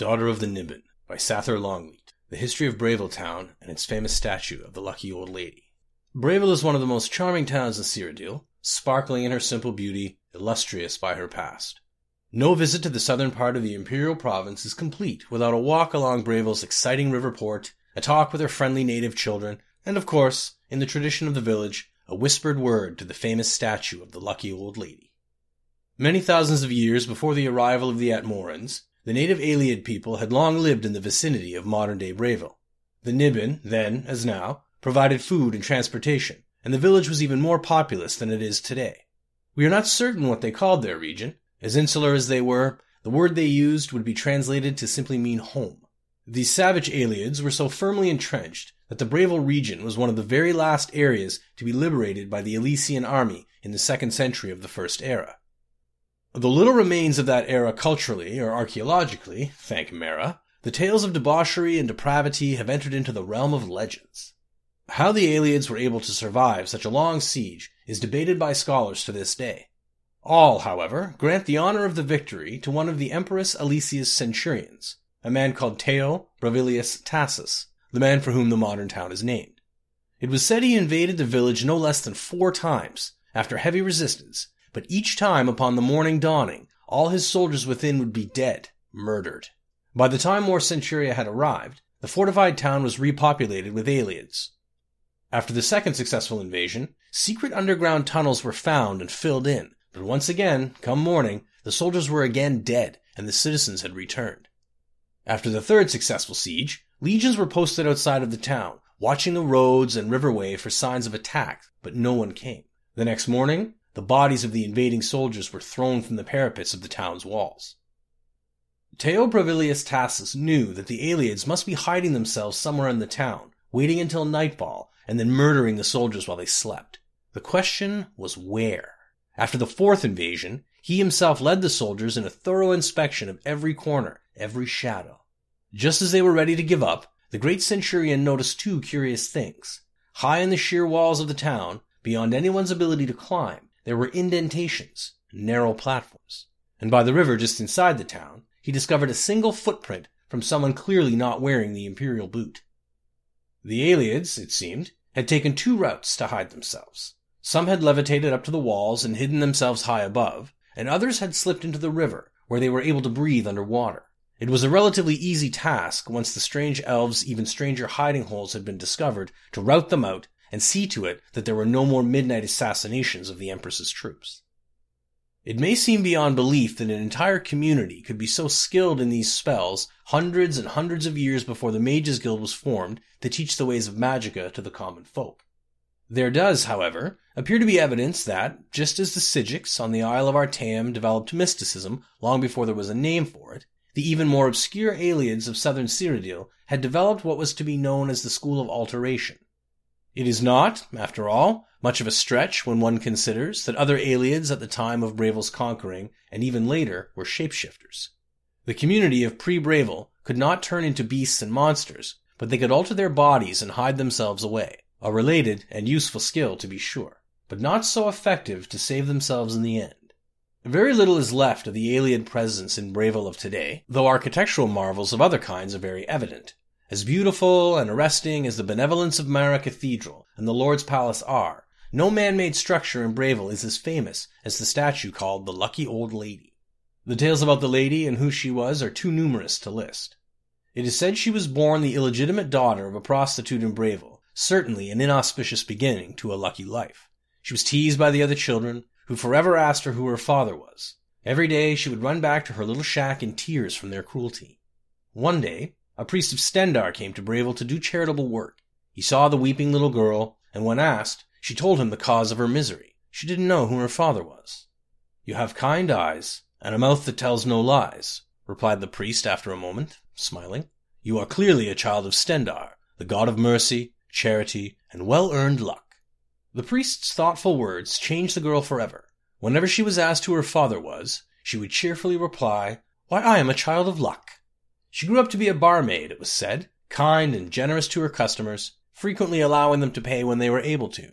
Daughter of the Niben by Sathyr Longleat. The history of Bravil Town and its famous statue of the lucky old lady. Bravil is one of the most charming towns in Cyrodiil, sparkling in her simple beauty, illustrious by her past. No visit to the southern part of the imperial province is complete without a walk along Bravil's exciting river port, a talk with her friendly native children, and of course, in the tradition of the village, a whispered word to the famous statue of the lucky old lady. Many thousands of years before the arrival of the Atmorans, the native Ayleid people had long lived in the vicinity of modern-day Bravil. The Niben, then as now, provided food and transportation, and the village was even more populous than it is today. We are not certain what they called their region. As insular as they were, the word they used would be translated to simply mean home. These savage Ayleids were so firmly entrenched that the Bravil region was one of the very last areas to be liberated by the Alessian army in the second century of the First Era. Though little remains of that era culturally or archaeologically, thank Mara, the tales of debauchery and depravity have entered into the realm of legends. How the Ayleids were able to survive such a long siege is debated by scholars to this day. All, however, grant the honor of the victory to one of the Empress Alessia's centurions, a man called Teo Bravilius Tassus, the man for whom the modern town is named. It was said he invaded the village no less than four times, after heavy resistance, but each time upon the morning dawning, all his soldiers within would be dead, murdered. By the time more Centuria had arrived, the fortified town was repopulated with Ayleids. After the second successful invasion, secret underground tunnels were found and filled in, but once again, come morning, the soldiers were again dead and the citizens had returned. After the third successful siege, legions were posted outside of the town, watching the roads and riverway for signs of attack, but no one came. The next morning, the bodies of the invading soldiers were thrown from the parapets of the town's walls. Teo Bravilius Tassus knew that the Ayleids must be hiding themselves somewhere in the town, waiting until nightfall, and then murdering the soldiers while they slept. The question was where? After the fourth invasion, he himself led the soldiers in a thorough inspection of every corner, every shadow. Just as they were ready to give up, the great centurion noticed two curious things. High in the sheer walls of the town, beyond anyone's ability to climb, there were indentations, narrow platforms. And by the river just inside the town, he discovered a single footprint from someone clearly not wearing the imperial boot. The Ayleids, it seemed, had taken two routes to hide themselves. Some had levitated up to the walls and hidden themselves high above, and others had slipped into the river, where they were able to breathe under water. It was a relatively easy task, once the strange elves' even stranger hiding holes had been discovered, to rout them out and see to it that there were no more midnight assassinations of the Empress's troops. It may seem beyond belief that an entire community could be so skilled in these spells hundreds and hundreds of years before the Mages Guild was formed to teach the ways of Magicka to the common folk. There does, however, appear to be evidence that, just as the Psijics on the Isle of Artaeum developed mysticism long before there was a name for it, the even more obscure Ayleids of southern Cyrodiil had developed what was to be known as the School of Alteration. It is not, after all, much of a stretch when one considers that other Ayleids at the time of Bravil's conquering, and even later, were shapeshifters. The community of pre-Bravil could not turn into beasts and monsters, but they could alter their bodies and hide themselves away. A related and useful skill, to be sure, but not so effective to save themselves in the end. Very little is left of the Ayleid presence in Bravil of today, though architectural marvels of other kinds are very evident. As beautiful and arresting as the benevolence of Mara Cathedral and the Lord's Palace are, no man-made structure in Bravil is as famous as the statue called the Lucky Old Lady. The tales about the lady and who she was are too numerous to list. It is said she was born the illegitimate daughter of a prostitute in Bravil, certainly an inauspicious beginning to a lucky life. She was teased by the other children, who forever asked her who her father was. Every day she would run back to her little shack in tears from their cruelty. One day, a priest of Stendarr came to Bravil to do charitable work. He saw the weeping little girl, and when asked, she told him the cause of her misery. She didn't know who her father was. You have kind eyes, and a mouth that tells no lies, replied the priest after a moment, smiling. You are clearly a child of Stendarr, the god of mercy, charity, and well earned luck. The priest's thoughtful words changed the girl forever. Whenever she was asked who her father was, she would cheerfully reply, Why, I am a child of luck. She grew up to be a barmaid, it was said, kind and generous to her customers, frequently allowing them to pay when they were able to.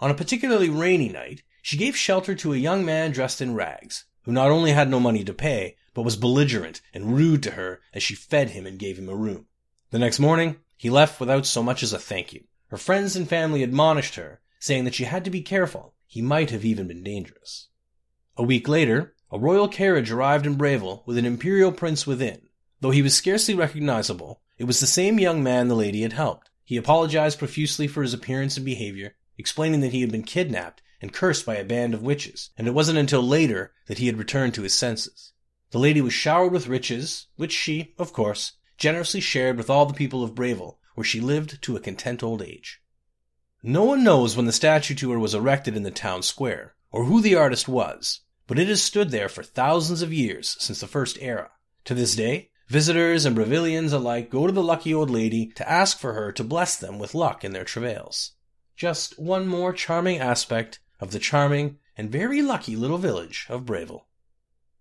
On a particularly rainy night, she gave shelter to a young man dressed in rags, who not only had no money to pay, but was belligerent and rude to her as she fed him and gave him a room. The next morning, he left without so much as a thank you. Her friends and family admonished her, saying that she had to be careful. He might have even been dangerous. A week later, a royal carriage arrived in Bravil with an imperial prince within. Though he was scarcely recognizable, it was the same young man the lady had helped. He apologized profusely for his appearance and behavior, explaining that he had been kidnapped and cursed by a band of witches, and it wasn't until later that he had returned to his senses. The lady was showered with riches, which she, of course, generously shared with all the people of Bravil, where she lived to a content old age. No one knows when the statue to her was erected in the town square, or who the artist was, but it has stood there for thousands of years since the first era. To this day, visitors and Bravilians alike go to the lucky old lady to ask for her to bless them with luck in their travails. Just one more charming aspect of the charming and very lucky little village of Bravil.